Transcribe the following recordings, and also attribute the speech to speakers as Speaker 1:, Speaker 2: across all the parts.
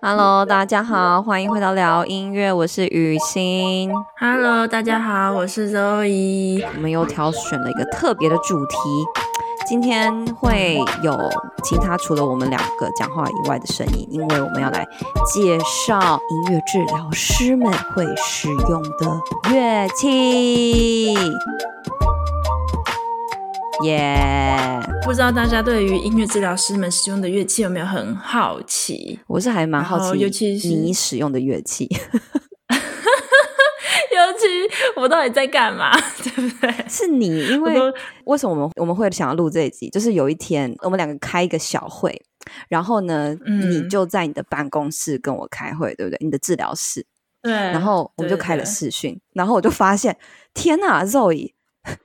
Speaker 1: Hello，大家好，欢迎回到聊音乐，我是雨欣。
Speaker 2: Hello，大家好，我是 Zoe。
Speaker 1: 我们又挑选了一个特别的主题，今天会有其他除了我们两个讲话以外的声音，因为我们要来介绍音乐治疗师们会使用的乐器。耶！Yeah.
Speaker 2: 不知道大家对于音乐治疗师们使用的乐器有没有很好奇？
Speaker 1: 我是还蛮好奇，
Speaker 2: 尤其是
Speaker 1: 你使用的乐器，
Speaker 2: 尤其我到底在干嘛？对不对？
Speaker 1: 是你，因为为什么我们我们会想要录这一集？就是有一天我们两个开一个小会，然后呢，嗯、你就在你的办公室跟我开会，对不对？你的治疗室，
Speaker 2: 对。
Speaker 1: 然后我们就开了视讯，然后我就发现，天哪，Zoe！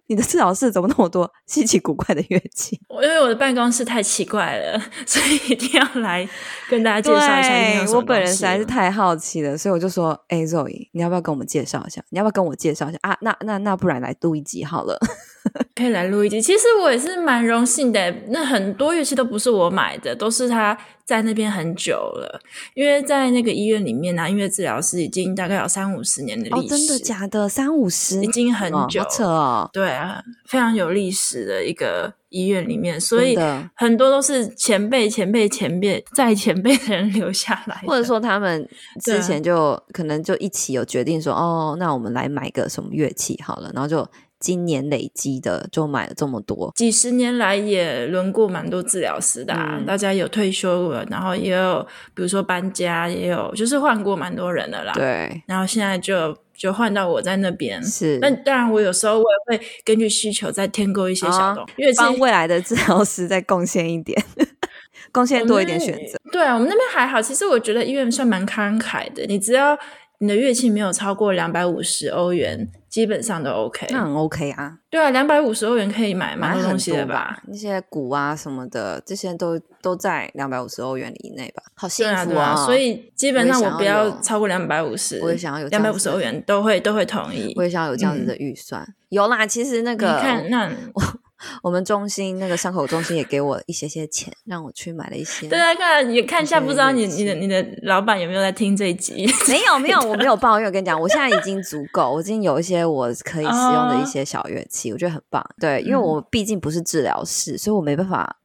Speaker 1: 你的治疗室怎么那么多稀奇古怪的乐器？
Speaker 2: 我因为我的办公室太奇怪了，所以一定要来跟大家介绍一下。
Speaker 1: 对，我本人实在是太好奇了，所以我就说：“哎，Zoe，你要不要跟我们介绍一下？你要不要跟我介绍一下啊？那那那不然来录一集好了，
Speaker 2: 可以来录一集。其实我也是蛮荣幸的，那很多乐器都不是我买的，都是他。”在那边很久了，因为在那个医院里面呢、啊，音乐治疗师已经大概有三五十年的历史。哦，
Speaker 1: 真的假的？三五十，
Speaker 2: 已经很久，
Speaker 1: 哦、扯哦。
Speaker 2: 对啊，非常有历史的一个医院里面，所以很多都是前辈、前辈、前辈在前辈的人留下来，
Speaker 1: 或者说他们之前就可能就一起有决定说，哦，那我们来买个什么乐器好了，然后就。今年累积的就买了这么多，
Speaker 2: 几十年来也轮过蛮多治疗师的、啊，嗯、大家有退休了，然后也有比如说搬家，也有就是换过蛮多人的啦。
Speaker 1: 对，
Speaker 2: 然后现在就就换到我在那边。
Speaker 1: 是，
Speaker 2: 那当然我有时候我也会根据需求再添购一些小东西，
Speaker 1: 帮未来的治疗师再贡献一点，贡献多一点选择。
Speaker 2: 对啊，我们那边还好，其实我觉得医院算蛮慷慨的，你只要你的乐器没有超过两百五十欧元。基本上都 OK，
Speaker 1: 那很 OK 啊。
Speaker 2: 对啊，两百五十欧元可以买蛮多东西的吧？
Speaker 1: 那些股啊什么的，这些都都在两百五十欧元以内吧？好幸福啊！
Speaker 2: 对啊，所以基本上我不要超过两百五十，
Speaker 1: 我也想要有
Speaker 2: 两百五十欧元都会都会同意。
Speaker 1: 我也想要有这样子的预算。嗯、有啦，其实那个
Speaker 2: 你看那。
Speaker 1: 我们中心那个伤口中心也给我一些些钱，让我去买了一些。
Speaker 2: 对啊，看你看一下，不知道你你的你的老板有没有在听这一集？
Speaker 1: 没有没有，我没有抱怨。我跟你讲，我现在已经足够，我已经有一些我可以使用的一些小乐器，我觉得很棒。对，因为我毕竟不是治疗师，所以我没办法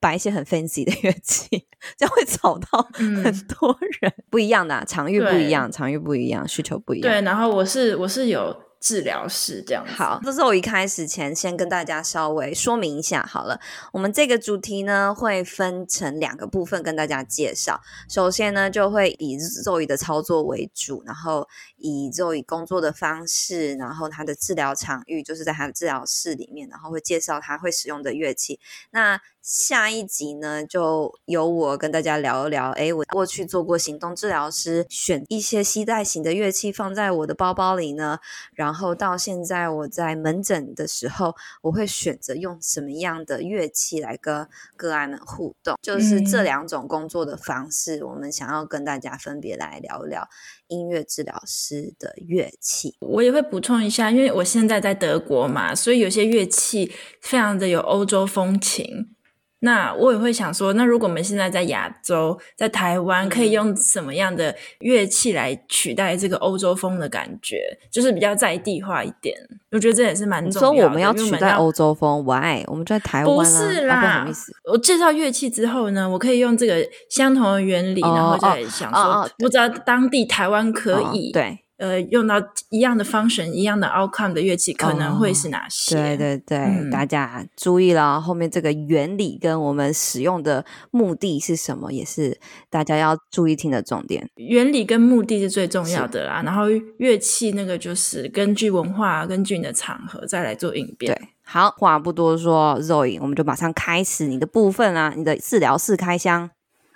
Speaker 1: 摆一些很 fancy 的乐器，这样会吵到很多人。不一样的啊，场域不一样，场域不一样，需求不一样。
Speaker 2: 对，然后我是我是有。治疗室这样
Speaker 1: 好，这是我一开始前先跟大家稍微说明一下好了。我们这个主题呢会分成两个部分跟大家介绍。首先呢就会以 Zoe 的操作为主，然后以 Zoe 工作的方式，然后他的治疗场域就是在他的治疗室里面，然后会介绍他会使用的乐器。那下一集呢，就由我跟大家聊一聊。诶，我过去做过行动治疗师，选一些携带型的乐器放在我的包包里呢。然后到现在我在门诊的时候，我会选择用什么样的乐器来跟个案们互动。就是这两种工作的方式，嗯、我们想要跟大家分别来聊一聊音乐治疗师的乐器。
Speaker 2: 我也会补充一下，因为我现在在德国嘛，所以有些乐器非常的有欧洲风情。那我也会想说，那如果我们现在在亚洲，在台湾，可以用什么样的乐器来取代这个欧洲风的感觉，就是比较在地化一点。我觉得这也是蛮重要的。
Speaker 1: 你说我们要取代欧洲风，Why？我们在台湾。
Speaker 2: 不是啦，
Speaker 1: 啊、不好意思。
Speaker 2: 我介绍乐器之后呢，我可以用这个相同的原理，哦、然后再想说，哦哦、不知道当地台湾可以、哦、对。呃，用到一样的 function、一样的 outcome 的乐器可能会是哪些？
Speaker 1: 哦、对对对，嗯、大家注意了，后面这个原理跟我们使用的目的是什么，也是大家要注意听的重点。
Speaker 2: 原理跟目的是最重要的啦，然后乐器那个就是根据文化、根据你的场合再来做应变。
Speaker 1: 对，好，话不多说，Zoe，我们就马上开始你的部分啊，你的治疗室开箱。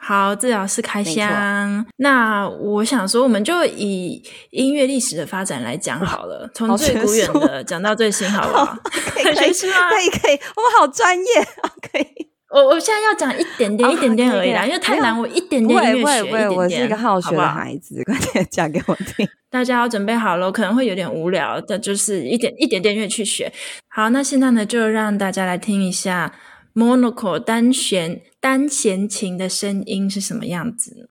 Speaker 2: 好，治疗师开箱。那我想说，我们就以音乐历史的发展来讲好了，从最古远的讲到最新，好不好？
Speaker 1: 可以 可以，可以可以，我们好专业啊。可以，
Speaker 2: 我我现在要讲一点点，一点点而已啦，因为太难，我一点点音乐学一点点。
Speaker 1: 我是一个好学的孩子，快点讲给我听。
Speaker 2: 大家要准备好了，可能会有点无聊，但就是一点一点点乐去学。好，那现在呢，就让大家来听一下。Monoco 单弦单弦琴的声音是什么样子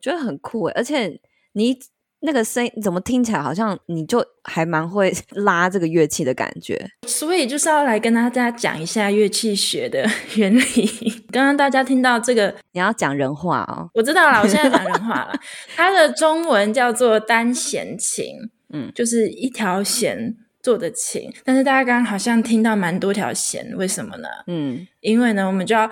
Speaker 1: 觉得很酷诶，而且你那个声音怎么听起来好像你就还蛮会 拉这个乐器的感觉，
Speaker 2: 所以就是要来跟大家讲一下乐器学的 原理。刚刚大家听到这个，
Speaker 1: 你要讲人话哦，
Speaker 2: 我知道了，我现在讲人话了。它的中文叫做单弦琴，嗯，就是一条弦做的琴，但是大家刚刚好像听到蛮多条弦，为什么呢？嗯，因为呢，我们就要。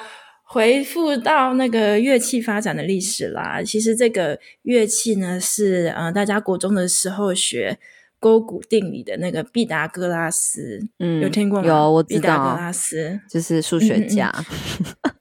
Speaker 2: 回复到那个乐器发展的历史啦，其实这个乐器呢是呃大家国中的时候学勾股定理的那个毕达哥拉斯，嗯，有听过吗？
Speaker 1: 有，我知道。
Speaker 2: 毕达哥拉斯
Speaker 1: 就是数学家，嗯 嗯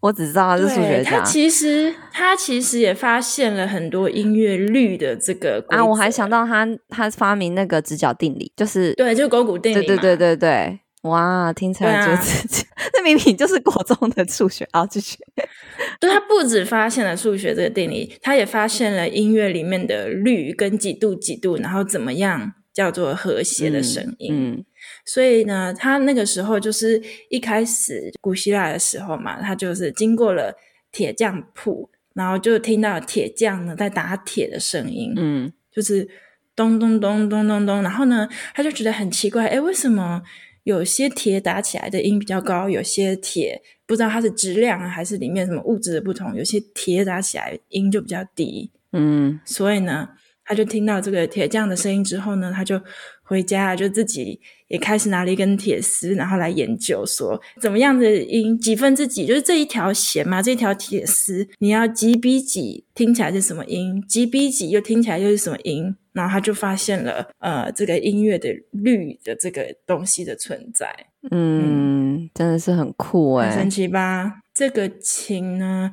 Speaker 1: 我只知道他是数学家。
Speaker 2: 他其实他其实也发现了很多音乐律的这个
Speaker 1: 啊，我还想到他他发明那个直角定理，就是
Speaker 2: 对，就勾股定理，
Speaker 1: 对对对对对。哇，听起来就是那、啊、明明就是国中的数学啊，继续。
Speaker 2: 对，他不止发现了数学这个定理，他也发现了音乐里面的律跟几度几度，然后怎么样叫做和谐的声音。嗯，嗯，所以呢，他那个时候就是一开始古希腊的时候嘛，他就是经过了铁匠铺，然后就听到铁匠呢在打铁的声音，嗯，就是咚咚咚咚咚咚，然后呢，他就觉得很奇怪，哎，为什么？有些铁打起来的音比较高，有些铁不知道它是质量啊，还是里面什么物质的不同，有些铁打起来音就比较低。嗯，所以呢，他就听到这个铁匠的声音之后呢，他就回家就自己也开始拿了一根铁丝，然后来研究说怎么样的音几分之几，就是这一条弦嘛，这一条铁丝你要几比几听起来是什么音，几比几又听起来又是什么音。然后他就发现了，呃，这个音乐的律的这个东西的存在，
Speaker 1: 嗯，嗯真的是很酷哎，
Speaker 2: 很神奇吧？这个琴呢，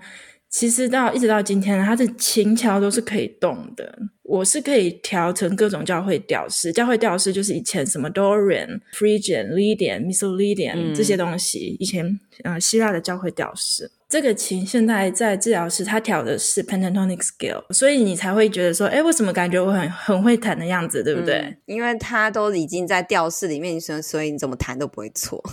Speaker 2: 其实到一直到今天，它的琴桥都是可以动的。我是可以调成各种教会调式，教会调式就是以前什么 Dorian、Phrygian、Lydian、Missal-Lydian 这些东西，以前呃希腊的教会调式。这个琴现在在治疗室，他调的是 pentatonic scale，所以你才会觉得说，哎，为什么感觉我很很会弹的样子，对不对？嗯、
Speaker 1: 因为它都已经在调式里面，所以你怎么弹都不会错，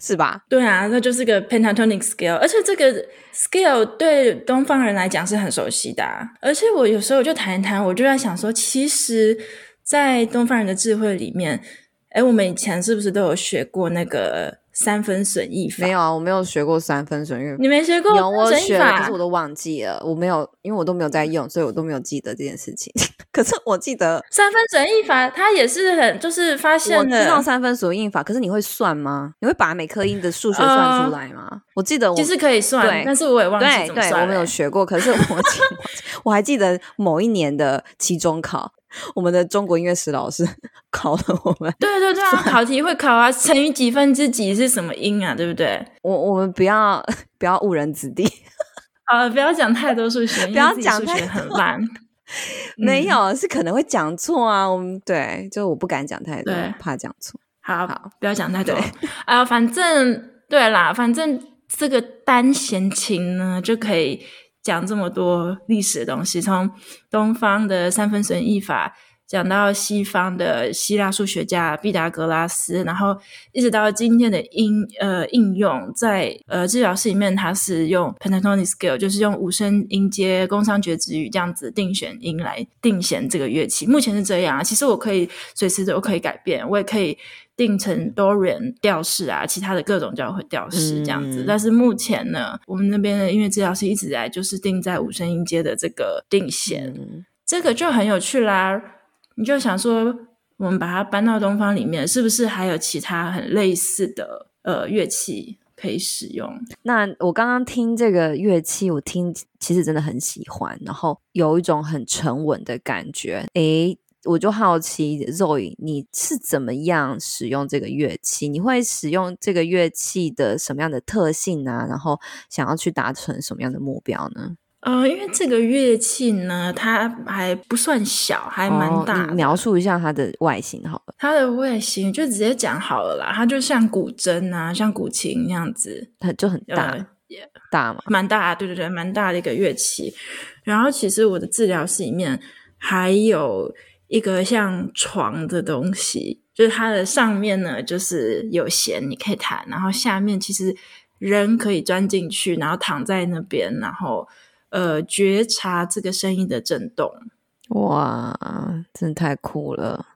Speaker 1: 是吧？
Speaker 2: 对啊，那就是个 pentatonic scale，而且这个 scale 对东方人来讲是很熟悉的、而且我有时候就弹一弹，我就在想说，其实，在东方人的智慧里面，哎，我们以前是不是都有学过那个？三分损益法？
Speaker 1: 没有啊，我没有学过三分损益法。
Speaker 2: 你没学过？
Speaker 1: 有，我学了，可是我都忘记了。我没有，因为我都没有在用，所以我都没有记得这件事情。可是我记得
Speaker 2: 三分损益法，它也是很就是发现的。
Speaker 1: 我知道三分损益法，可是你会算吗？你会把每颗音的数学算出来吗？呃、我记得我
Speaker 2: 其实可以算，但是我也忘记怎么算。
Speaker 1: 对，我没有学过，可是我记 我还记得某一年的期中考。我们的中国音乐史老师 考了我们，
Speaker 2: 对对对啊，考题会考啊，乘以几分之几是什么音啊，对不对？
Speaker 1: 我我们不要不要误人子弟，
Speaker 2: 好了，不要讲太多数学，
Speaker 1: 不要讲数学
Speaker 2: 很烂，
Speaker 1: 没有是可能会讲错啊，我们对，就我不敢讲太多，怕讲错。
Speaker 2: 好，好，不要讲太多啊、呃。反正对啦，反正这个单弦琴呢，就可以讲这么多历史的东西，从东方的三分损益法。讲到西方的希腊数学家毕达哥拉斯，然后一直到今天的应呃应用在呃治疗室里面，它是用 pentatonic scale，就是用五声音阶工商角徵羽这样子定弦音来定弦这个乐器。目前是这样啊，其实我可以随时都可以改变，我也可以定成 Dorian 调式啊，其他的各种教会调式这样子。嗯、但是目前呢，我们那边的音乐治疗师一直在就是定在五声音阶的这个定弦，嗯、这个就很有趣啦。你就想说，我们把它搬到东方里面，是不是还有其他很类似的呃乐器可以使用？
Speaker 1: 那我刚刚听这个乐器，我听其实真的很喜欢，然后有一种很沉稳的感觉。诶，我就好奇，Zoe，你是怎么样使用这个乐器？你会使用这个乐器的什么样的特性呢？然后想要去达成什么样的目标呢？
Speaker 2: 呃，因为这个乐器呢，它还不算小，还蛮大。哦，你
Speaker 1: 描述一下它的外形好了。
Speaker 2: 它的外形就直接讲好了啦，它就像古筝啊，像古琴那样子，
Speaker 1: 它就很大，
Speaker 2: 呃、
Speaker 1: 大嘛，
Speaker 2: 蛮大，对对对，蛮大的一个乐器。然后其实我的治疗室里面还有一个像床的东西，就是它的上面呢，就是有弦你可以弹，然后下面其实人可以钻进去，然后躺在那边，然后。呃，觉察这个声音的震动，
Speaker 1: 哇，真的太酷了！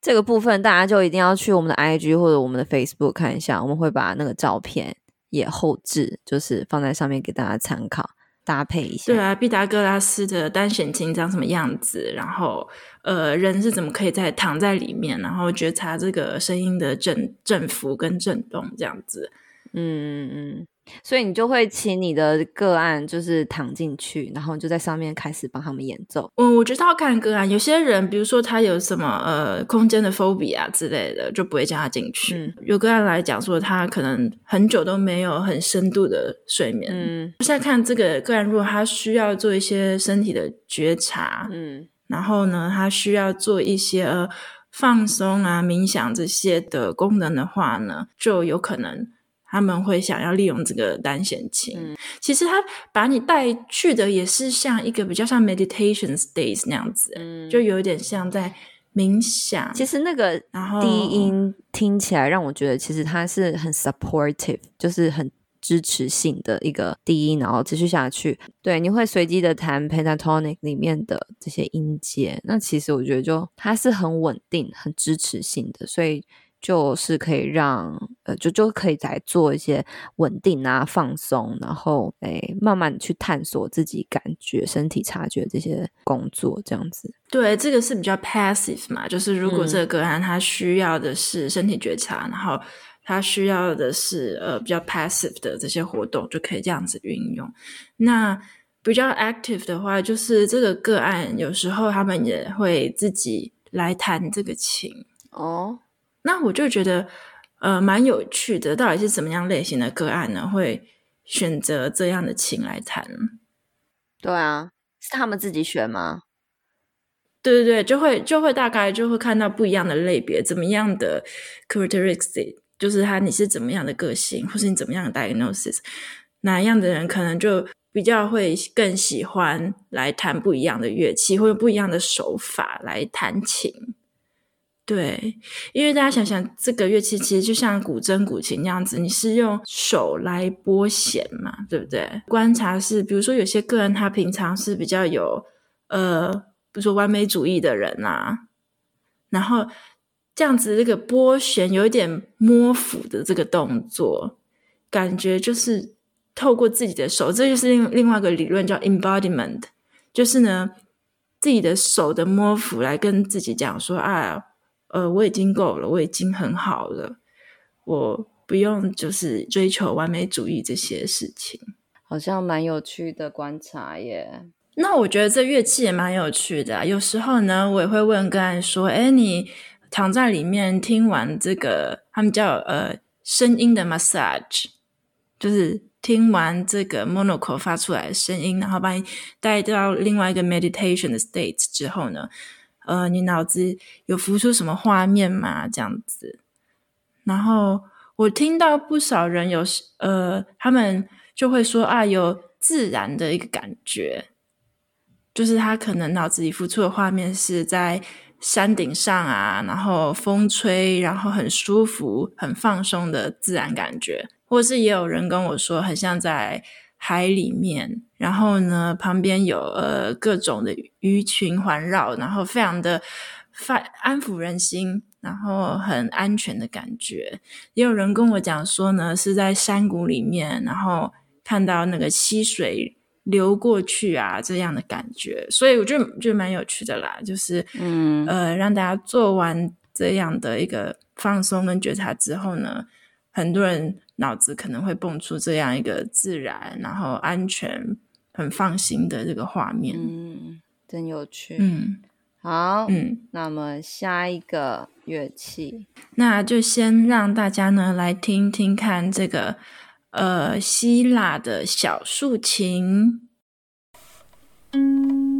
Speaker 1: 这个部分大家就一定要去我们的 IG 或者我们的 Facebook 看一下，我们会把那个照片也后置，就是放在上面给大家参考，搭配一下。
Speaker 2: 对啊，毕达哥拉斯的单弦琴长什么样子？然后，呃，人是怎么可以在躺在里面，然后觉察这个声音的振振幅跟震动这样子？嗯
Speaker 1: 嗯嗯。所以你就会请你的个案就是躺进去，然后就在上面开始帮他们演奏。
Speaker 2: 嗯，我觉得要看个案，有些人比如说他有什么呃空间的 phobia 之类的，就不会叫他进去。嗯，有个案来讲说他可能很久都没有很深度的睡眠。嗯，现在看这个个案，如果他需要做一些身体的觉察，嗯，然后呢，他需要做一些呃放松啊、冥想这些的功能的话呢，就有可能。他们会想要利用这个单弦琴，嗯、其实他把你带去的也是像一个比较像 meditation states 那样子，嗯、就有点像在冥想。
Speaker 1: 其实那个低音听起来让我觉得，其实它是很 supportive，就是很支持性的一个低音，然后持续下去。对，你会随机的弹 pentatonic 里面的这些音阶，那其实我觉得就它是很稳定、很支持性的，所以。就是可以让呃，就就可以来做一些稳定啊、放松，然后诶，慢慢去探索自己感觉、身体察觉这些工作，这样子。
Speaker 2: 对，这个是比较 passive 嘛，就是如果这个个案他需要的是身体觉察，嗯、然后他需要的是呃比较 passive 的这些活动，就可以这样子运用。那比较 active 的话，就是这个个案有时候他们也会自己来弹这个琴哦。那我就觉得，呃，蛮有趣的。到底是什么样类型的个案呢？会选择这样的琴来弹？
Speaker 1: 对啊，是他们自己选吗？
Speaker 2: 对对对，就会就会大概就会看到不一样的类别，怎么样的 characteristic，就是他你是怎么样的个性，或是你怎么样的 diagnosis，哪样的人可能就比较会更喜欢来弹不一样的乐器，或者不一样的手法来弹琴。对，因为大家想想，这个乐器其实就像古筝、古琴那样子，你是用手来拨弦嘛，对不对？观察是，比如说有些个人他平常是比较有呃，比如说完美主义的人啊，然后这样子这个拨弦有一点摸抚的这个动作，感觉就是透过自己的手，这就是另另外一个理论叫 embodiment，就是呢自己的手的摸抚来跟自己讲说啊。呃，我已经够了，我已经很好了，我不用就是追求完美主义这些事情，
Speaker 1: 好像蛮有趣的观察耶。
Speaker 2: 那我觉得这乐器也蛮有趣的啊。有时候呢，我也会问个案说：“哎，你躺在里面听完这个，他们叫呃声音的 massage，就是听完这个 monochord 发出来的声音，然后把你带到另外一个 meditation 的 state 之后呢？”呃，你脑子有浮出什么画面吗？这样子，然后我听到不少人有呃，他们就会说啊，有自然的一个感觉，就是他可能脑子里浮出的画面是在山顶上啊，然后风吹，然后很舒服、很放松的自然感觉，或是也有人跟我说，很像在海里面，然后呢，旁边有呃各种的鱼群环绕，然后非常的安抚人心，然后很安全的感觉。也有人跟我讲说呢，是在山谷里面，然后看到那个溪水。流过去啊，这样的感觉，所以我觉得就蛮有趣的啦。就是，嗯，呃，让大家做完这样的一个放松跟觉察之后呢，很多人脑子可能会蹦出这样一个自然、然后安全、很放心的这个画面。
Speaker 1: 嗯，真有趣。
Speaker 2: 嗯，
Speaker 1: 好，嗯，那么下一个乐器，
Speaker 2: 那就先让大家呢来听听看这个。呃，希腊的小竖琴。
Speaker 1: 很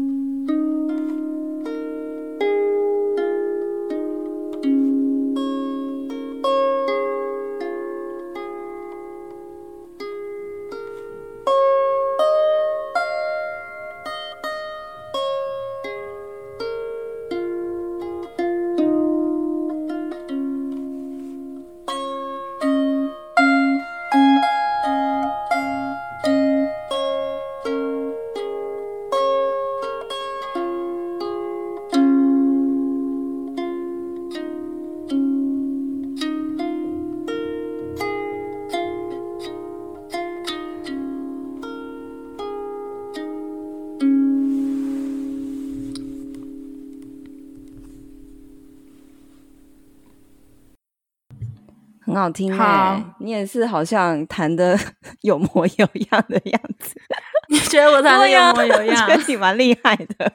Speaker 1: 好听哎，你也是好像弹的 有模有样的样子。
Speaker 2: 你觉得我弹的有模有样？
Speaker 1: 我觉得你蛮厉害的。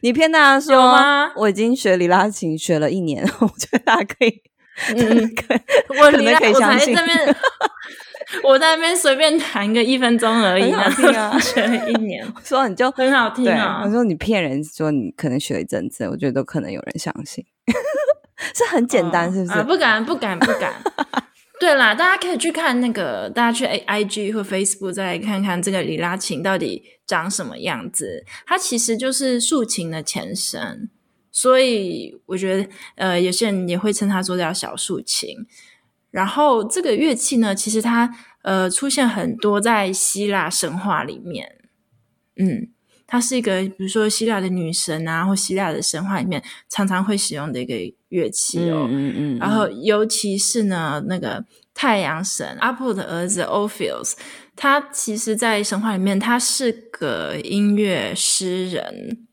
Speaker 1: 你骗大家说吗？我已经学里拉琴学了一年，我觉得大家可以，
Speaker 2: 嗯，可以，我可能可以相信。我在那边随便弹个一分钟而已，
Speaker 1: 很好听啊！
Speaker 2: 学了一年，
Speaker 1: 说你就
Speaker 2: 很好听啊！
Speaker 1: 我说你骗人，说你可能学了一阵子，我觉得都可能有人相信。是很简单，是不是？
Speaker 2: 不敢，不敢，不敢。对啦，大家可以去看那个，大家去 A I G 或 Facebook 再来看看这个里拉琴到底长什么样子。它其实就是竖琴的前身，所以我觉得，呃，有些人也会称它做叫小竖琴。然后这个乐器呢，其实它呃出现很多在希腊神话里面，嗯。它是一个，比如说希腊的女神啊，或希腊的神话里面常常会使用的一个乐器哦。嗯嗯，嗯。然后，尤其是呢，那个太阳神阿波的儿子 Orpheus，他其实，在神话里面，他是个音乐诗人，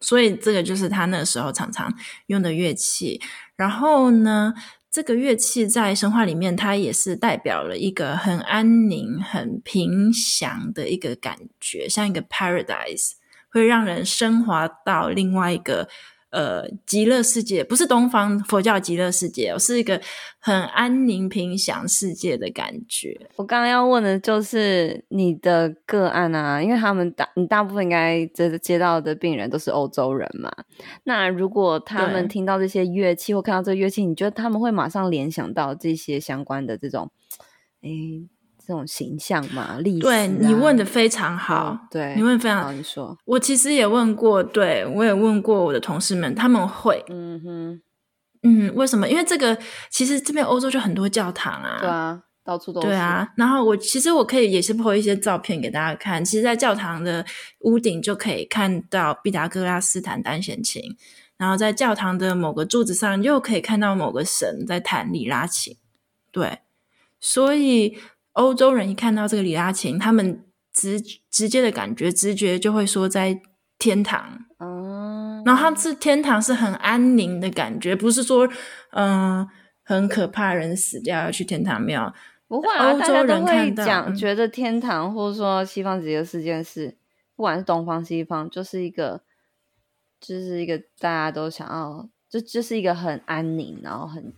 Speaker 2: 所以这个就是他那时候常常用的乐器。然后呢，这个乐器在神话里面，它也是代表了一个很安宁、很平祥的一个感觉，像一个 paradise。会让人升华到另外一个呃极乐世界，不是东方佛教极乐世界，是一个很安宁平祥世界的感觉。
Speaker 1: 我刚刚要问的就是你的个案啊，因为他们大你大部分应该接接到的病人都是欧洲人嘛。那如果他们听到这些乐器或看到这个乐器，你觉得他们会马上联想到这些相关的这种诶？这种形象嘛，历史、啊、
Speaker 2: 对你问的非常好，
Speaker 1: 嗯、对
Speaker 2: 你问非常好。
Speaker 1: 你说，
Speaker 2: 我其实也问过，对我也问过我的同事们，他们会，
Speaker 1: 嗯哼，
Speaker 2: 嗯，为什么？因为这个其实这边欧洲就很多教堂啊，
Speaker 1: 对啊，到处都是。
Speaker 2: 对啊，然后我其实我可以也是 po 一些照片给大家看。其实，在教堂的屋顶就可以看到毕达哥拉斯弹单弦琴，然后在教堂的某个柱子上又可以看到某个神在弹里拉琴。对，所以。欧洲人一看到这个里拉琴，他们直直接的感觉、直觉就会说在天堂。
Speaker 1: 嗯，
Speaker 2: 然后他是天堂是很安宁的感觉，不是说嗯、呃、很可怕，人死掉要去天堂庙。
Speaker 1: 不会啊，欧洲人看到讲觉得天堂或者说西方极乐世界是，不管是东方西方，就是一个就是一个大家都想要，就就是一个很安宁，然后很。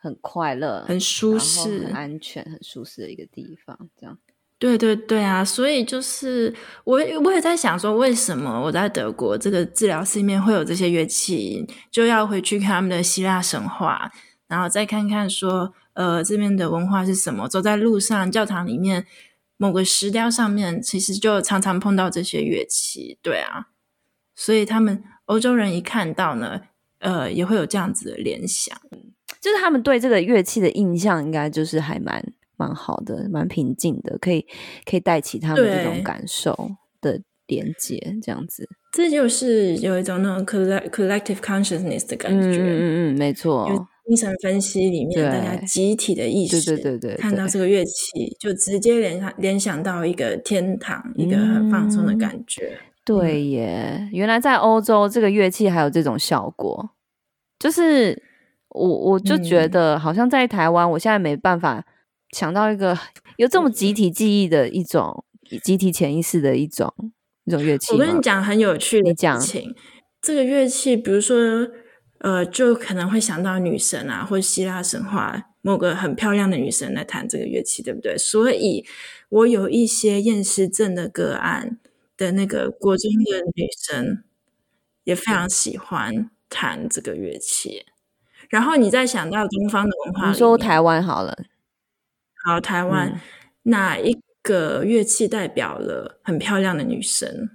Speaker 1: 很快乐，
Speaker 2: 很舒适，
Speaker 1: 很安全，很舒适的一个地方。这样，
Speaker 2: 对对对啊！所以就是我，我也在想说，为什么我在德国这个治疗室里面会有这些乐器，就要回去看他们的希腊神话，然后再看看说，呃，这边的文化是什么？走在路上，教堂里面某个石雕上面，其实就常常碰到这些乐器，对啊，所以他们欧洲人一看到呢，呃，也会有这样子的联想，
Speaker 1: 就是他们对这个乐器的印象，应该就是还蛮蛮好的，蛮平静的，可以可以带起他们这种感受的连接，这样子。
Speaker 2: 这就是有一种那种 collective consciousness 的感觉，
Speaker 1: 嗯嗯嗯，没错。
Speaker 2: 精神分析里面，大家集体的意识，
Speaker 1: 对对对对，
Speaker 2: 看到这个乐器，就直接联想联想到一个天堂，嗯、一个很放松的感觉。
Speaker 1: 对耶，嗯、原来在欧洲这个乐器还有这种效果，就是我我就觉得好像在台湾，我现在没办法想到一个有这么集体记忆的一种、嗯、集体潜意识的一种。一种乐器，
Speaker 2: 我跟你讲很有趣的事情。这个乐器，比如说，呃，就可能会想到女神啊，或希腊神话某个很漂亮的女神来弹这个乐器，对不对？所以，我有一些厌食症的个案的那个国中的女生也非常喜欢弹这个乐器。然后，你再想到东方的文化，
Speaker 1: 你说台湾好了，
Speaker 2: 好，台湾、嗯、哪一？个乐器代表了很漂亮的女神，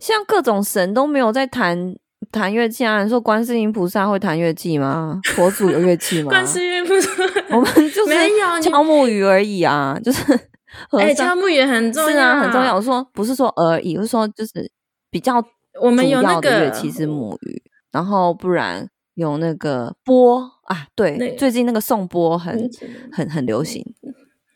Speaker 1: 像各种神都没有在弹弹乐器啊。你说观世音菩萨会弹乐器吗？佛祖有乐器吗？
Speaker 2: 观世音菩萨，
Speaker 1: 我们 就是没有敲木鱼而已啊，就是
Speaker 2: 哎，敲木鱼很重要，
Speaker 1: 是啊，很重要。我说不是说而已，我是说就是比较
Speaker 2: 我们有那个
Speaker 1: 乐器是木鱼，然后不然有那个波啊，对，那最近那个颂钵很很很流行。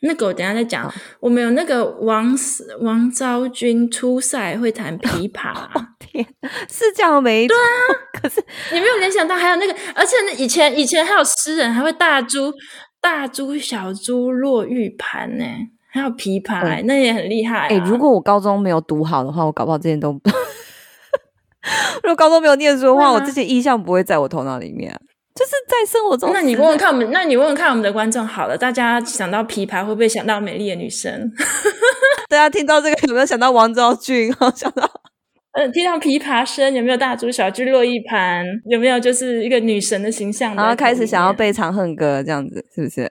Speaker 2: 那个我等一下再讲。我们有那个王王昭君出塞会弹琵琶，
Speaker 1: 天，是这样没错。
Speaker 2: 对啊，
Speaker 1: 可是
Speaker 2: 你没有联想到还有那个，而且那以前以前还有诗人还会大珠大珠小珠落玉盘呢，还有琵琶，那也很厉害。
Speaker 1: 哎，如果我高中没有读好的话，我搞不好这些都。如果高中没有念书的话，我这些印象不会在我头脑里面。就是在生活中，
Speaker 2: 那你问问看我们，那你问问看我们的观众好了，大家想到琵琶会不会想到美丽的女生？
Speaker 1: 大家听到这个有没有想到王昭君？想到，
Speaker 2: 嗯，听到琵琶声有没有大珠小珠落玉盘？有没有就是一个女神的形象？
Speaker 1: 然后开始想要背《长恨歌》这样子，是不是？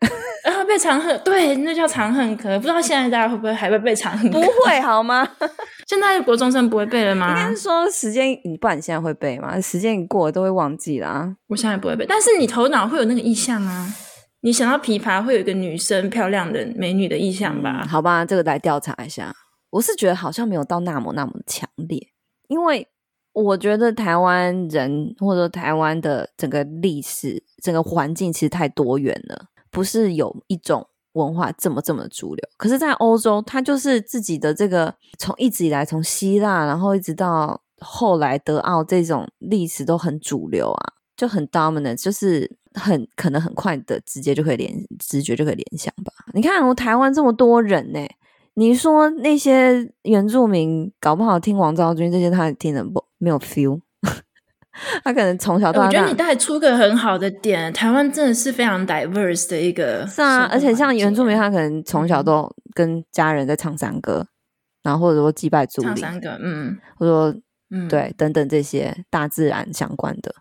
Speaker 2: 长恨》，对，那叫《长恨歌》。不知道现在大家会不会还会背《长恨歌》？
Speaker 1: 不会好吗？
Speaker 2: 现在国中生不会背了吗？
Speaker 1: 应该是说时间，你不然你现在会背吗？时间一过了都会忘记啦。
Speaker 2: 我现在不会背，但是你头脑会有那个意象啊。你想到琵琶，会有一个女生漂亮的美女的意象吧？
Speaker 1: 嗯，好吧，这个来调查一下。我是觉得好像没有到那么那么强烈，因为我觉得台湾人或者台湾的整个历史、整个环境其实太多元了，不是有一种。文化这么这么主流，可是，在欧洲，它就是自己的这个从一直以来，从希腊，然后一直到后来德奥这种历史都很主流啊，就很 dominant，就是很可能很快的直接就可以联直觉就可以联想吧。你看，我台湾这么多人呢，你说那些原住民搞不好听王昭君这些，他听的不没有 feel。他可能从小到大，
Speaker 2: 我觉得你带出个很好的点，台湾真的是非常 diverse 的一个。
Speaker 1: 是啊，而且像原住民，他可能从小都跟家人在唱山歌，然后或者说祭拜祖灵，
Speaker 2: 唱山歌，嗯，
Speaker 1: 或者说，嗯，对，等等这些大自然相关的，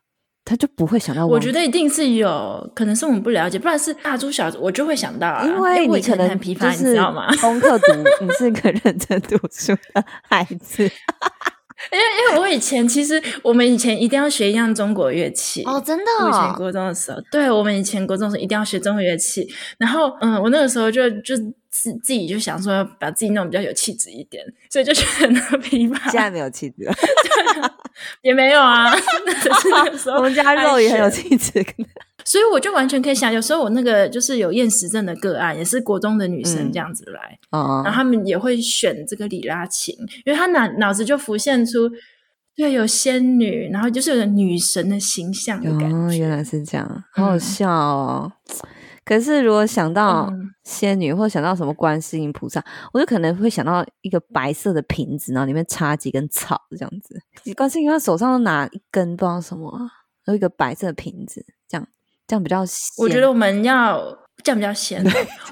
Speaker 1: 他就不会想到。
Speaker 2: 我觉得一定是有可能是我们不了解，不然是大猪小珠，我就会想到啊，
Speaker 1: 因为你可能
Speaker 2: 琵琶，你知道吗？
Speaker 1: 功课读，你是个认真读书的孩子。
Speaker 2: 因为因为我以前其实我们以前一定要学一样中国乐器
Speaker 1: 哦，真的哦。
Speaker 2: 我以前国中的时候，对，我们以前国中的时候一定要学中国乐器。然后嗯，我那个时候就就自自己就想说要把自己弄比较有气质一点，所以就学那个琵琶。
Speaker 1: 现在没有气质了，
Speaker 2: 对，也没有啊。那个时候
Speaker 1: 我们家肉也很有气质。
Speaker 2: 所以我就完全可以想，有时候我那个就是有厌食症的个案，也是国中的女生这样子来，
Speaker 1: 嗯哦、
Speaker 2: 然后他们也会选这个里拉琴，因为他脑脑子就浮现出，对，有仙女，然后就是有个女神的形象的感觉。
Speaker 1: 哦，原来是这样，好好笑哦。嗯、可是如果想到仙女，或想到什么观世音菩萨，我就可能会想到一个白色的瓶子，然后里面插几根草这样子。观世音他手上都拿一根不知道什么，有一个白色的瓶子这样。这样比较鲜，
Speaker 2: 我觉得我们要这样比较鲜。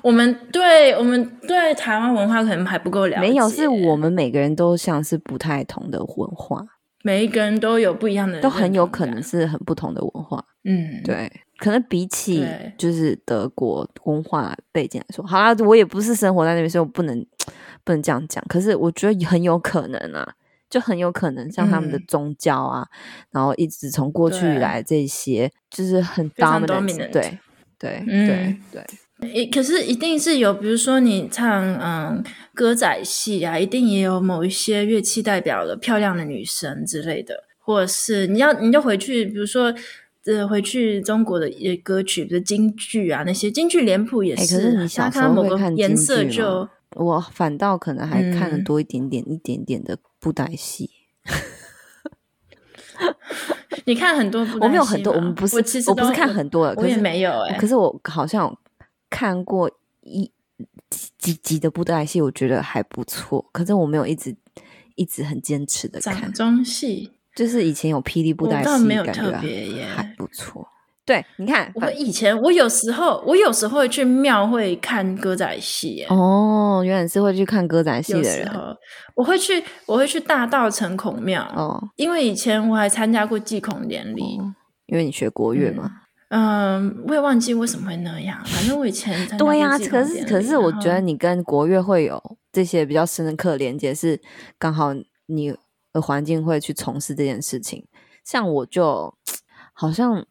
Speaker 2: 我们对我们对台湾文化可能还不够了解。
Speaker 1: 没有，是我们每个人都像是不太同的文化。
Speaker 2: 每一个人都有不一样的，
Speaker 1: 都很有可能是很不同的文化。
Speaker 2: 嗯，
Speaker 1: 对，可能比起就是德国文化背景来说，好啦，我也不是生活在那边，所以我不能 不能这样讲。可是我觉得很有可能啊，就很有可能像他们的宗教啊，嗯、然后一直从过去以来这些，就是很 dominant，对对、嗯、对。对。
Speaker 2: 可是一定是有，比如说你唱嗯歌仔戏啊，一定也有某一些乐器代表的漂亮的女神之类的，或者是你要你就回去，比如说呃回去中国的一些歌曲，比如京剧啊那些京剧脸谱也是。
Speaker 1: 欸、可是你小时候会看颜色就？我反倒可能还看的多一点点、嗯、一点点的布袋戏。
Speaker 2: 你看很多布袋戏，
Speaker 1: 我没有很多，我们不是，我其实我不是看很多的，
Speaker 2: 我也没有哎、欸。
Speaker 1: 可是我好像。看过一几几集的布袋戏，我觉得还不错。可是我没有一直一直很坚持的看。
Speaker 2: 掌中戏
Speaker 1: 就是以前有霹雳布袋戏，
Speaker 2: 没有特别耶，
Speaker 1: 还不错。对，你看，
Speaker 2: 我以前我有时候我有时候会去庙会看歌仔戏。
Speaker 1: 哦，原来是会去看歌仔戏的人。
Speaker 2: 我会去，我会去大稻埕孔庙。哦，因为以前我还参加过祭孔典礼。
Speaker 1: 哦，因为你学国乐嘛。嗯
Speaker 2: 嗯，我也忘记为什么会那样。反正我以前
Speaker 1: 对呀、啊，可是可是我觉得你跟国乐会有这些比较深刻的连接，是刚好你的环境会去从事这件事情。像我就 好像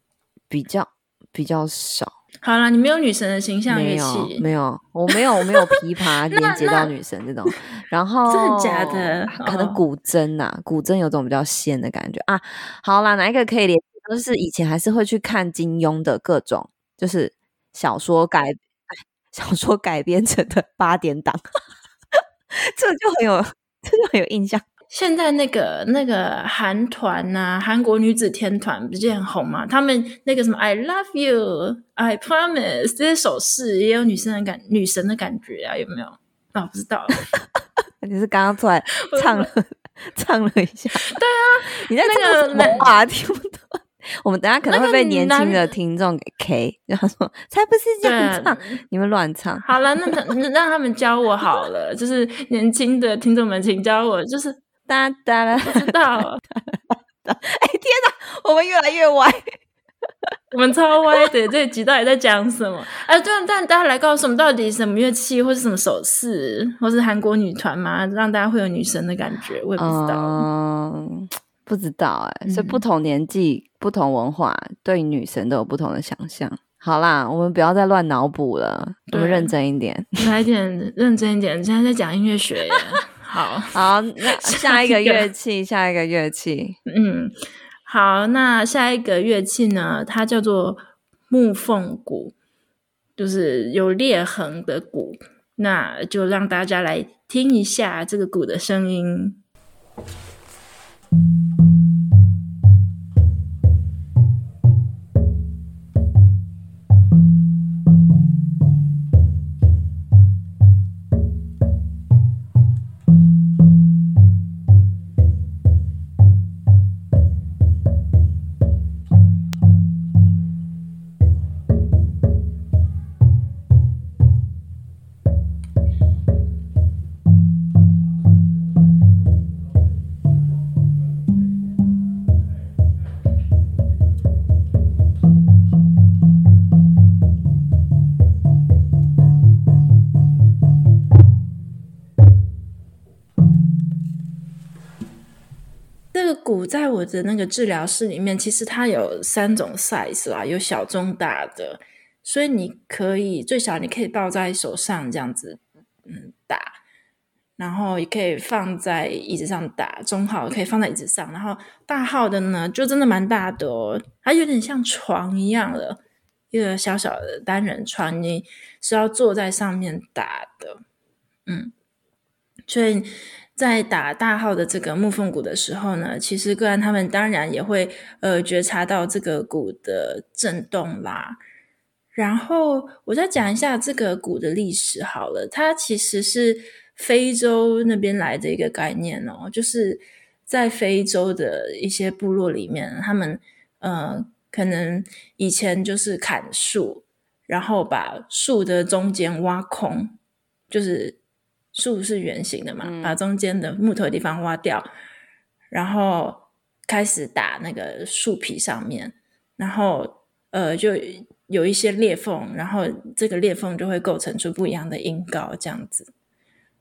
Speaker 1: 比较比较少。
Speaker 2: 好啦，你没有女神的形象乐器，
Speaker 1: 没有，我没有，我没有 琵琶连接到女神这种。然后
Speaker 2: 真的假的？
Speaker 1: 可能古筝呐、啊，古筝有种比较仙的感觉啊。好啦，哪一个可以连？就是以前还是会去看金庸的各种，就是小说改 小说改编成的八点档，这就很有，这就很有印象。
Speaker 2: 现在那个那个韩团呐、啊，韩国女子天团不是很红吗？他们那个什么 “I love you, I promise” 这些手势也有女生的感女神的感觉啊，有没有？啊、哦，不知道。
Speaker 1: 你是刚刚出来唱了 唱了一下？
Speaker 2: 对啊，
Speaker 1: 你在那个话听不懂。我们等下可能会被年轻的听众给 K，然后说才不是这样唱，你们乱唱。
Speaker 2: 好了，那那让他们教我好了，就是年轻的听众们，请教我，就是哒哒啦，不知道。
Speaker 1: 哎、欸、天哪，我们越来越歪，
Speaker 2: 我们超歪的，这集到底在讲什么？哎，对，但大家来告诉我们，到底什么乐器，或是什么手势，或是韩国女团嘛？让大家会有女神的感觉，我也不知道。
Speaker 1: 嗯不知道哎、欸，所以不同年纪、嗯、不同文化，对女神都有不同的想象。好啦，我们不要再乱脑补了，我们认真一点，
Speaker 2: 来点认真一点。现在在讲音乐学，好
Speaker 1: 好，那 下一个乐器，下一个乐器，
Speaker 2: 嗯，好，那下一个乐器呢？它叫做木凤鼓，就是有裂痕的鼓。那就让大家来听一下这个鼓的声音。鼓在我的那个治疗室里面，其实它有三种 size 啦，有小、中、大的，所以你可以最小你可以抱在手上这样子，嗯，打，然后也可以放在椅子上打，中号可以放在椅子上，然后大号的呢，就真的蛮大的哦，它有点像床一样的，一个小小的单人床，你是要坐在上面打的，嗯，所以。在打大号的这个木缝鼓的时候呢，其实个案他们当然也会呃觉察到这个鼓的震动啦。然后我再讲一下这个鼓的历史好了，它其实是非洲那边来的一个概念哦，就是在非洲的一些部落里面，他们呃可能以前就是砍树，然后把树的中间挖空，就是。树是圆形的嘛，把中间的木头的地方挖掉，然后开始打那个树皮上面，然后呃就有一些裂缝，然后这个裂缝就会构成出不一样的音高，这样子。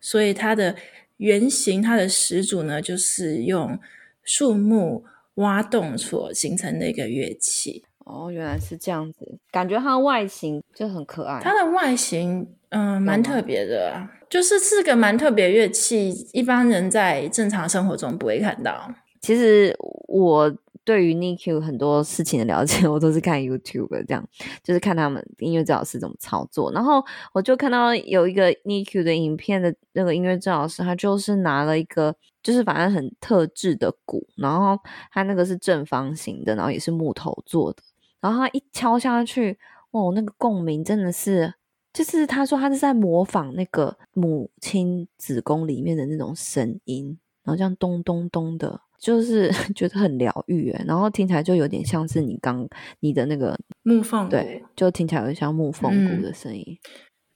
Speaker 2: 所以它的原型，它的始祖呢，就是用树木挖洞所形成的一个乐器。
Speaker 1: 哦，原来是这样子，感觉它的外形就很可爱。
Speaker 2: 它的外形，嗯、呃，蛮特别的，啊，就是是个蛮特别乐器，一般人在正常生活中不会看到。
Speaker 1: 其实我对于 NICU 很多事情的了解，我都是看 YouTube 这样，就是看他们音乐治疗师怎么操作。然后我就看到有一个 NICU 的影片的那个音乐治疗师，他就是拿了一个，就是反正很特制的鼓，然后他那个是正方形的，然后也是木头做的。然后他一敲下去，哦，那个共鸣真的是，就是他说他是在模仿那个母亲子宫里面的那种声音，然后这样咚咚咚的，就是 觉得很疗愈诶，然后听起来就有点像是你刚你的那个
Speaker 2: 木凤鼓，
Speaker 1: 对，就听起来有点像木凤鼓的声音。
Speaker 2: 嗯，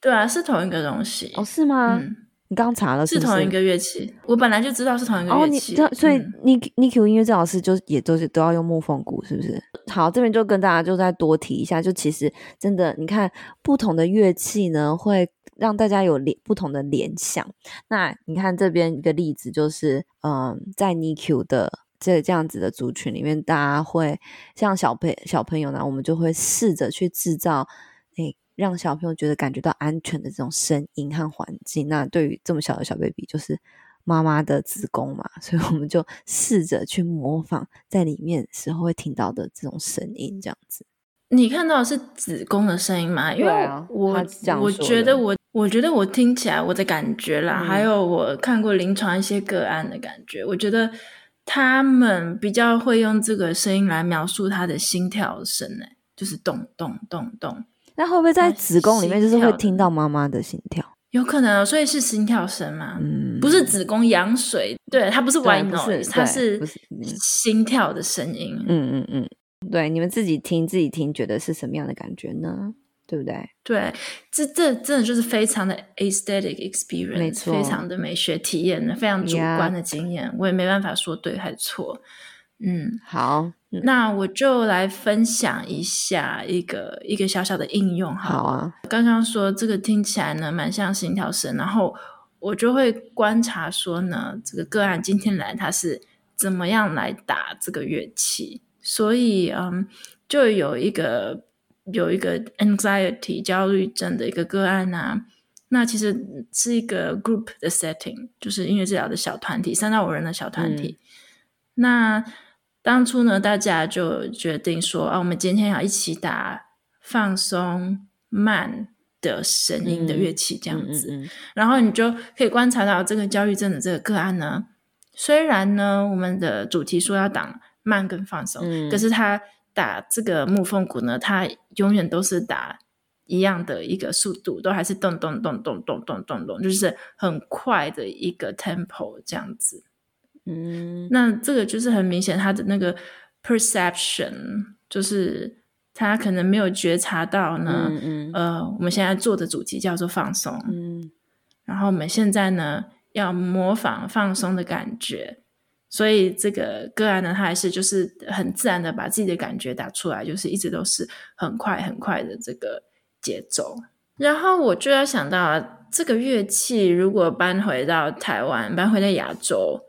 Speaker 2: 对啊，是同一个东西
Speaker 1: 哦，是吗？嗯你刚查了是
Speaker 2: 同一个乐器，我本来就知道是同一个乐器。
Speaker 1: 哦，你所以 NICU NICU 音乐治疗师就也都是都要用木风鼓，是不是？好，这边就跟大家就再多提一下，就其实真的，你看不同的乐器呢，会让大家有联不同的联想。那你看这边一个例子，就是嗯，在 NICU 的这这样子的族群里面，大家会像小朋小朋友呢，我们就会试着去制造诶。让小朋友觉得感觉到安全的这种声音和环境，那对于这么小的小 baby，就是妈妈的子宫嘛，所以我们就试着去模仿在里面时候会听到的这种声音，这样子。
Speaker 2: 你看到的是子宫的声音吗？因为我我觉得我我觉得我听起来我的感觉啦，嗯、还有我看过临床一些个案的感觉，我觉得他们比较会用这个声音来描述他的心跳声，呢，就是咚咚咚咚。
Speaker 1: 那会不会在子宫里面就是会听到妈妈的心跳？
Speaker 2: 有可能，所以是心跳声嘛？嗯，不是子宫羊水，对，它不是 white noise，它是心跳的声音。
Speaker 1: 嗯嗯嗯，对，你们自己听自己听，觉得是什么样的感觉呢？对不对？
Speaker 2: 对，这这真的就是非常的 aesthetic experience，没错，非常的美学体验，非常主观的经验.我也没办法说对还是错。嗯，
Speaker 1: 好，
Speaker 2: 那我就来分享一下一个一个小小的应用好。
Speaker 1: 好啊，
Speaker 2: 刚刚说这个听起来呢，蛮像心跳声，然后我就会观察说呢，这个个案今天来他是怎么样来打这个乐器，所以嗯，就有一个有一个 anxiety 焦虑症的一个个案啊，那其实是一个 group 的 setting，就是音乐治疗的小团体，三到五人的小团体，嗯、那。当初呢，大家就决定说啊，我们今天要一起打放松慢的声音的乐器，这样子。嗯嗯嗯、然后你就可以观察到这个焦虑症的这个个案呢，虽然呢，我们的主题说要打慢跟放松，嗯、可是他打这个木风鼓呢，他永远都是打一样的一个速度，都还是咚咚咚咚咚咚咚咚，就是很快的一个 tempo 这样子。嗯，那这个就是很明显，他的那个 perception 就是他可能没有觉察到呢。嗯，嗯呃，我们现在做的主题叫做放松。嗯，然后我们现在呢要模仿放松的感觉，所以这个个案呢，他还是就是很自然的把自己的感觉打出来，就是一直都是很快很快的这个节奏。然后我就要想到，这个乐器如果搬回到台湾，搬回到亚洲。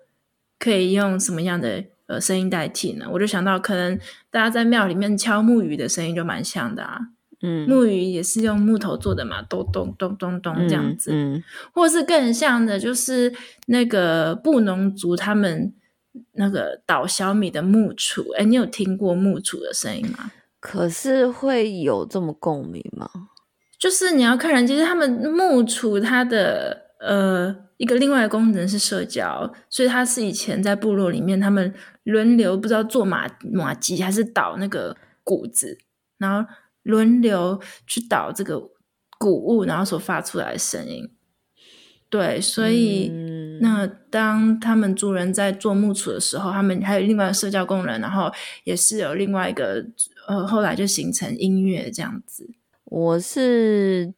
Speaker 2: 可以用什么样的呃声音代替呢？我就想到，可能大家在庙里面敲木鱼的声音就蛮像的啊。嗯，木鱼也是用木头做的嘛，咚咚咚咚咚这样子。嗯，嗯或是更像的，就是那个布农族他们那个捣小米的木杵。哎，你有听过木杵的声音吗？
Speaker 1: 可是会有这么共鸣吗？
Speaker 2: 就是你要看人，其实他们木杵它的呃。一个另外的功能是社交，所以他是以前在部落里面，他们轮流不知道做马马吉还是捣那个谷子，然后轮流去捣这个谷物，然后所发出来的声音。对，所以、嗯、那当他们族人在做木杵的时候，他们还有另外的社交功能，然后也是有另外一个呃，后来就形成音乐这样子。
Speaker 1: 我是。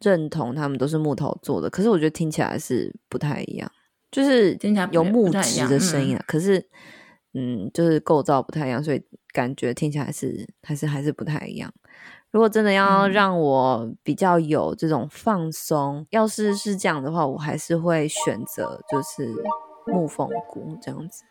Speaker 1: 认同他们都是木头做的，可是我觉得听起来是不太一样，就是听起来有木质的声音啊。嗯、可是嗯，就是构造不太一样，所以感觉听起来是还是还是不太一样。如果真的要让我比较有这种放松，嗯、要是是这样的话，我还是会选择就是木风鼓这样子。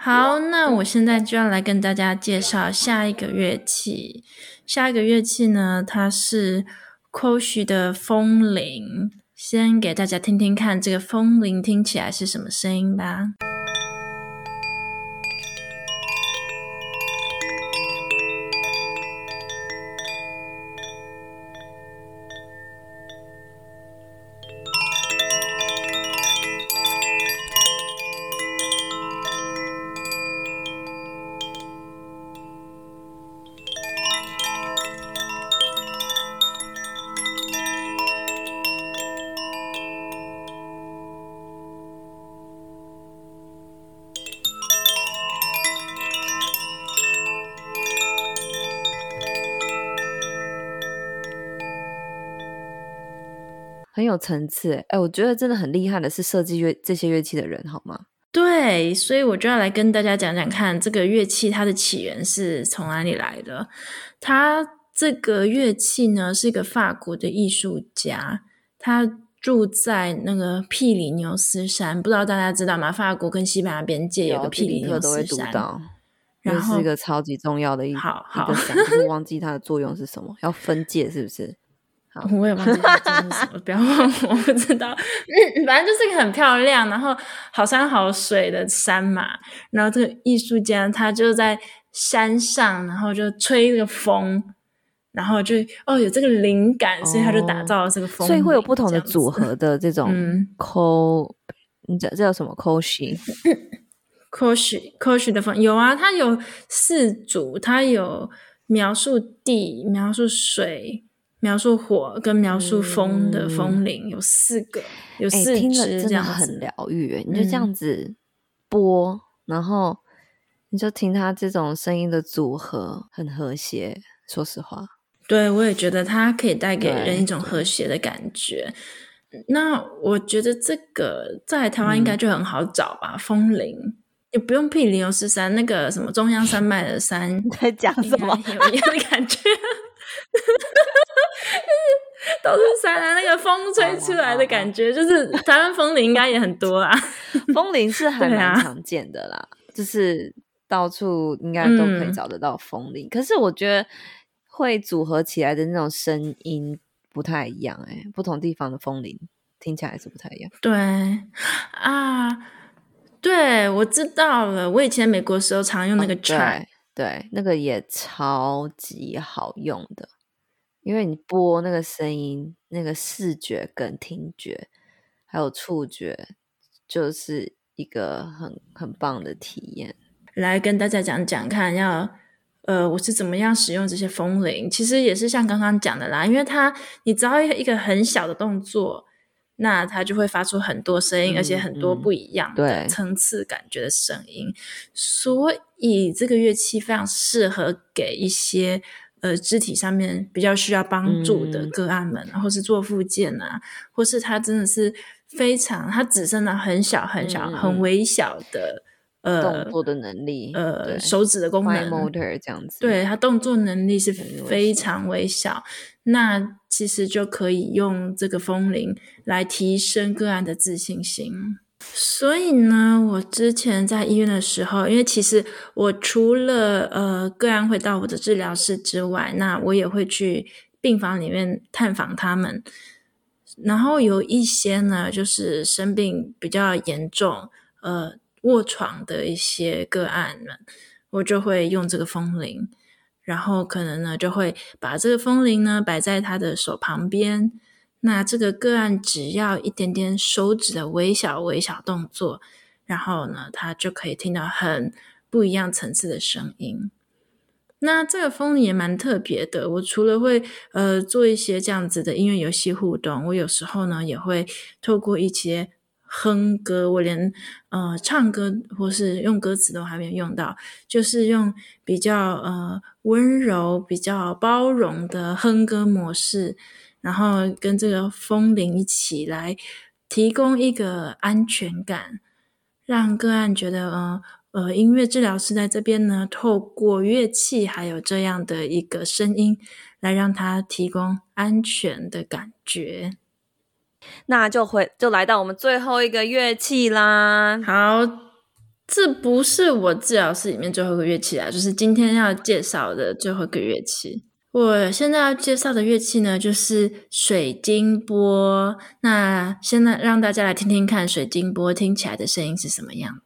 Speaker 2: 好，那我现在就要来跟大家介绍下一个乐器。下一个乐器呢，它是 kosh 的风铃。先给大家听听看，这个风铃听起来是什么声音吧。
Speaker 1: 很有层次，哎，我觉得真的很厉害的是设计乐这些乐器的人，好吗？
Speaker 2: 对，所以我就要来跟大家讲讲看，这个乐器它的起源是从哪里来的。它这个乐器呢，是一个法国的艺术家，他住在那个庇里牛斯山，不知道大家知道吗？法国跟西班牙边界有个庇里牛斯山，
Speaker 1: 然后是一个超级重要的一
Speaker 2: 好好
Speaker 1: 一个山，就是忘 记它的作用是什么，要分界是不是？
Speaker 2: 我也忘记它是什么，不要问我，不知道。嗯，反正就是一个很漂亮，然后好山好水的山嘛。然后这个艺术家他就在山上，然后就吹这个风，然后就哦有这个灵感，所以他就打造了这个风。
Speaker 1: 所以会有不同的组合的这种 ko，你知道这叫什么
Speaker 2: koshi？koshi，koshi 的风有啊，它有四组，它有描述地，描述水。描述火跟描述风的风铃、嗯、有四个，有四支，真的
Speaker 1: 很疗愈。你就这样子播、嗯，然后你就听它这种声音的组合，很和谐。说实话，
Speaker 2: 对我也觉得它可以带给人一种和谐的感觉。那我觉得这个在台湾应该就很好找吧，嗯、风铃也不用庇里牛斯山，那个什么中央山脉的山，
Speaker 1: 在讲什么
Speaker 2: 有一样的感觉。都是山啊，那个风吹出来的感觉，就是台湾风铃应该也很多啦。
Speaker 1: 风铃是还蛮常见的啦，啊、就是到处应该都可以找得到风铃、嗯。可是我觉得会组合起来的那种声音不太一样、欸，诶不同地方的风铃听起来是不太一样。
Speaker 2: 对啊，对，我知道了。我以前美国时候常用那个哦、
Speaker 1: 对，那个也超级好用的。因为你播那个声音，那个视觉跟听觉，还有触觉，就是一个很很棒的体验。
Speaker 2: 来跟大家讲讲看，要呃，我是怎么样使用这些风铃？其实也是像刚刚讲的啦，因为它你只要一个很小的动作，那它就会发出很多声音，嗯、而且很多不一样的层次感觉的声音。嗯、所以这个乐器非常适合给一些。呃，肢体上面比较需要帮助的个案们，嗯、或是做复健啊，或是他真的是非常，他只剩了很小很小、嗯、很微小的呃
Speaker 1: 动作的能力，
Speaker 2: 呃，手指的功能
Speaker 1: ，motor 这样子，
Speaker 2: 对，他动作能力是非常微小，那其实就可以用这个风铃来提升个案的自信心。所以呢，我之前在医院的时候，因为其实我除了呃个案会到我的治疗室之外，那我也会去病房里面探访他们。然后有一些呢，就是生病比较严重，呃卧床的一些个案们，我就会用这个风铃，然后可能呢就会把这个风铃呢摆在他的手旁边。那这个个案只要一点点手指的微小微小动作，然后呢，他就可以听到很不一样层次的声音。那这个风铃也蛮特别的。我除了会呃做一些这样子的音乐游戏互动，我有时候呢也会透过一些哼歌，我连呃唱歌或是用歌词都还没有用到，就是用比较呃温柔、比较包容的哼歌模式。然后跟这个风铃一起来提供一个安全感，让个案觉得，呃呃，音乐治疗师在这边呢，透过乐器还有这样的一个声音，来让他提供安全的感觉。
Speaker 1: 那就回就来到我们最后一个乐器啦。
Speaker 2: 好，这不是我治疗室里面最后一个乐器啊，就是今天要介绍的最后一个乐器。我现在要介绍的乐器呢，就是水晶波。那现在让大家来听听看，水晶波听起来的声音是什么
Speaker 1: 样？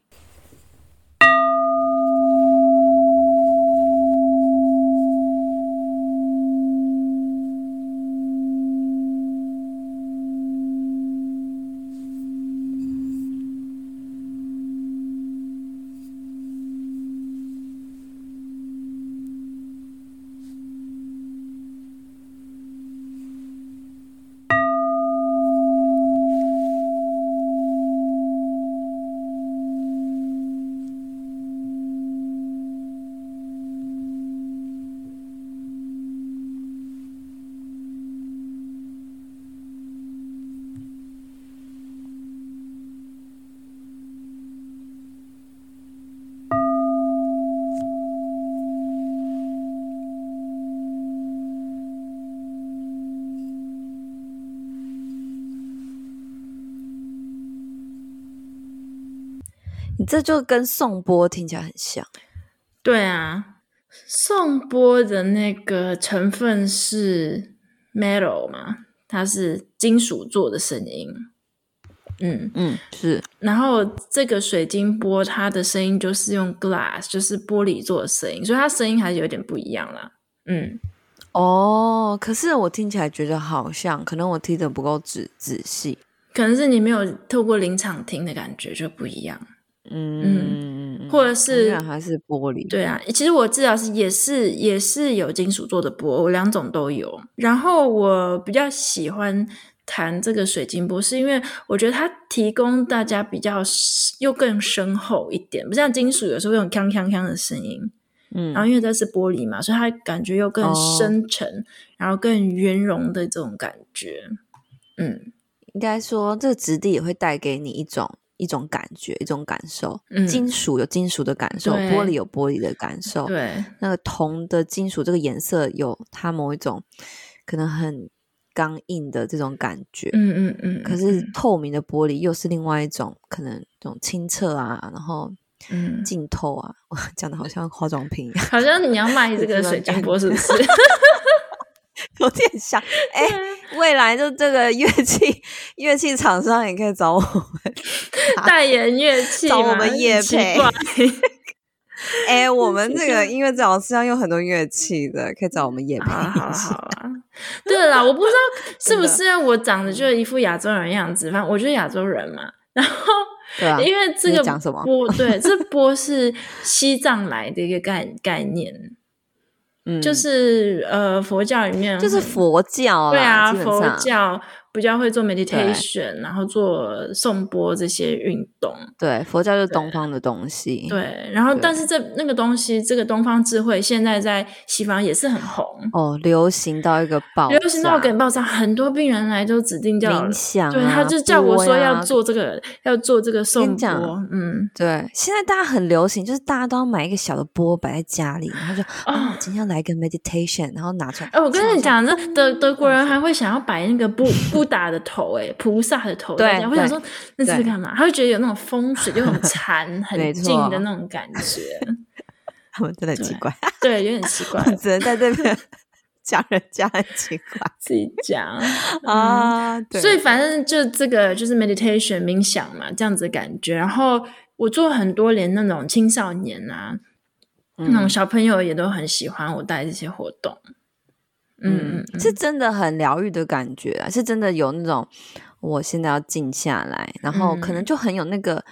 Speaker 1: 这就跟颂钵听起来很像。
Speaker 2: 对啊，颂钵的那个成分是 metal 嘛，它是金属做的声音。嗯
Speaker 1: 嗯，是。
Speaker 2: 然后这个水晶波，它的声音就是用 glass，就是玻璃做的声音，所以它声音还是有点不一样啦。嗯，
Speaker 1: 哦，可是我听起来觉得好像，可能我听得不够仔仔细，
Speaker 2: 可能是你没有透过临场听的感觉就不一样。嗯，嗯，或者是
Speaker 1: 还是玻璃？
Speaker 2: 对啊，其实我治疗是也是也是有金属做的玻，我两种都有。然后我比较喜欢弹这个水晶波，是因为我觉得它提供大家比较又更深厚一点，不像金属有时候会有锵锵锵的声音。嗯，然后因为这是玻璃嘛，所以它感觉又更深沉，哦、然后更圆融的这种感觉。嗯，
Speaker 1: 应该说这个质地也会带给你一种。一种感觉，一种感受。嗯，金属有金属的感受，玻璃有玻璃的感受。
Speaker 2: 对，
Speaker 1: 那个铜的金属，这个颜色有它某一种可能很刚硬的这种感觉。
Speaker 2: 嗯嗯嗯。
Speaker 1: 可是透明的玻璃又是另外一种，可能这种清澈啊，然后嗯，净透啊。哇，讲的好像化妆品一样。
Speaker 2: 好像你要卖这个水晶钵，是不是？
Speaker 1: 有点像。哎、欸，未来就这个乐器乐器厂商也可以找我们。
Speaker 2: 代言乐器，
Speaker 1: 找我们业配。哎、欸，我们 这个音乐治疗师要用很多乐器的，可以找我们业配。
Speaker 2: 好好啊，对了，我不知道 是不是我长得就是一副亚洲人样子，反正我就是亚洲人嘛。然后，
Speaker 1: 对啊，
Speaker 2: 因为这个
Speaker 1: 讲什么
Speaker 2: 钵，对，这波是西藏来的一个概概念，嗯，就是呃佛教里面，
Speaker 1: 就是佛教，
Speaker 2: 对啊，佛教。比较会做 meditation，然后做颂钵这些运动。
Speaker 1: 对，佛教是东方的东西。
Speaker 2: 对，然后但是这那个东西，这个东方智慧现在在西方也是很红
Speaker 1: 哦，流行到一个爆，
Speaker 2: 流行到一个爆炸，很多病人来都指定叫
Speaker 1: 冥想，
Speaker 2: 对，他就叫我说要做这个，要做这个颂钵。嗯，
Speaker 1: 对，现在大家很流行，就是大家都要买一个小的钵摆在家里，然后就哦，今天要来个 meditation，然后拿出来。
Speaker 2: 哎，我跟你讲，这德德国人还会想要摆那个布布。大的头诶、欸，菩萨的头，对，我想说那是干嘛？他会觉得有那种风水，就很禅、很 静的那种感觉。
Speaker 1: 他们真的很奇怪，
Speaker 2: 对，有点奇怪，
Speaker 1: 只能在这边讲人家很奇怪，
Speaker 2: 自己讲 啊。所以反正就这个就是 meditation 冥想嘛，这样子的感觉。然后我做很多年那种青少年啊，嗯、那种小朋友也都很喜欢我带这些活动。
Speaker 1: 嗯，是真的很疗愈的感觉啊，是真的有那种，我现在要静下来，然后可能就很有那个，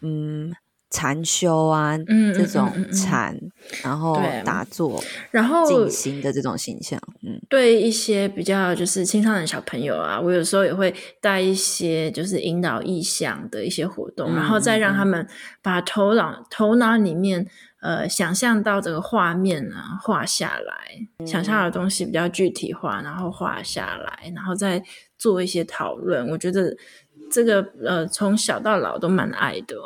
Speaker 1: 嗯，禅修啊，嗯，这种禅，然后打坐，然后静心的这种形象，嗯，
Speaker 2: 对一些比较就是青少年小朋友啊，我有时候也会带一些就是引导意向的一些活动，然后再让他们把头脑头脑里面。呃，想象到这个画面啊，画下来，嗯、想象的东西比较具体化，然后画下来，然后再做一些讨论。我觉得这个呃从小到老都蛮爱的。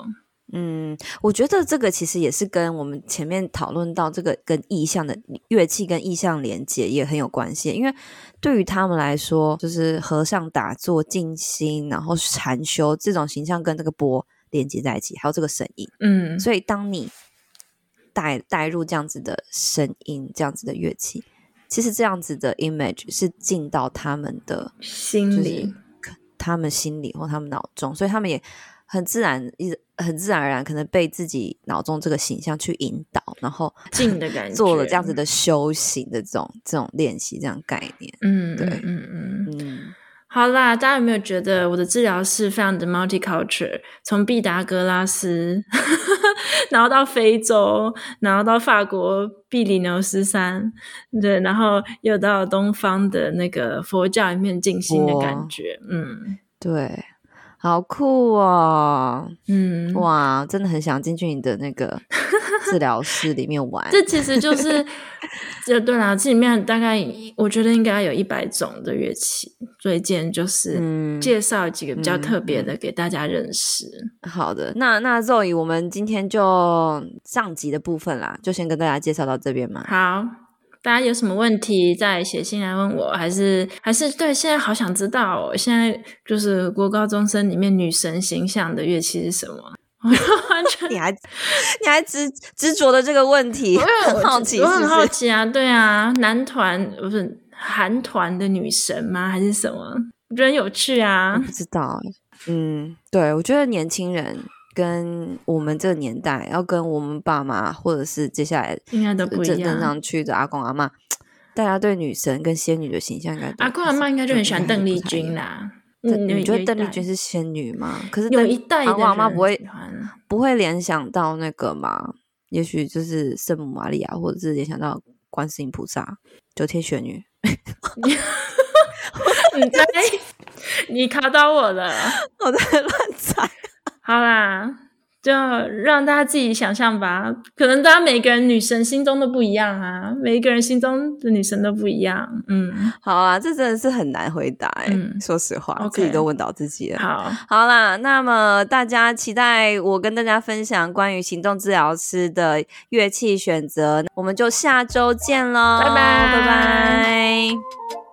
Speaker 1: 嗯，我觉得这个其实也是跟我们前面讨论到这个跟意象的乐器跟意象连接也很有关系，因为对于他们来说，就是和尚打坐静心，然后禅修这种形象跟这个波连接在一起，还有这个声音，
Speaker 2: 嗯，
Speaker 1: 所以当你带带入这样子的声音，这样子的乐器，其实这样子的 image 是进到他们的
Speaker 2: 心里，
Speaker 1: 他们心里或他们脑中，所以他们也。很自然，一很自然而然，可能被自己脑中这个形象去引导，然后
Speaker 2: 静的感觉，
Speaker 1: 做了这样子的修行的这种这种练习，这样概念。
Speaker 2: 嗯，对，嗯嗯嗯，嗯。好啦，大家有没有觉得我的治疗是非常的 multicultural？从毕达哥拉斯，然后到非洲，然后到法国比利牛斯山，对，然后又到东方的那个佛教里面静心的感觉。嗯，
Speaker 1: 对。好酷哦！
Speaker 2: 嗯，
Speaker 1: 哇，真的很想进去你的那个治疗室里面玩。
Speaker 2: 这其实就是，这对啦，这里面大概我觉得应该有一百种的乐器，所以今天就是介绍几个比较特别的给大家认识。
Speaker 1: 嗯嗯、好的，那那 Zoe，我们今天就上集的部分啦，就先跟大家介绍到这边嘛。
Speaker 2: 好。大家有什么问题再写信来问我，还是还是对？现在好想知道哦，现在就是国高中生里面女神形象的乐器是什么？完全
Speaker 1: 你还你还执执着的这个问题，我很好奇是是？
Speaker 2: 我很好奇啊，对啊，男团不是韩团的女神吗？还是什么？我觉得很有趣啊，
Speaker 1: 不知道。嗯，对，我觉得年轻人。跟我们这个年代，要跟我们爸妈，或者是接下来
Speaker 2: 应该都不一样。
Speaker 1: 正上去的阿公阿妈，大家对女神跟仙女的形象应该，
Speaker 2: 阿公阿妈应该就很喜欢邓丽君啦。
Speaker 1: 你觉得邓丽君是仙女吗？可是
Speaker 2: 有一代
Speaker 1: 阿公阿妈不会不会联想到那个吗？也许就是圣母玛利亚，或者是联想到观世音菩萨、九天玄女。
Speaker 2: 你在 你卡到我了，
Speaker 1: 我在乱猜。
Speaker 2: 好啦，就让大家自己想象吧。可能大家每个人女神心中都不一样啊，每一个人心中的女神都不一样。嗯，
Speaker 1: 好啊，这真的是很难回答嗯，说实话，okay, 自己都问到自己了。
Speaker 2: 好，
Speaker 1: 好啦，那么大家期待我跟大家分享关于行动治疗师的乐器选择，我们就下周见喽，
Speaker 2: 拜拜，
Speaker 1: 拜拜。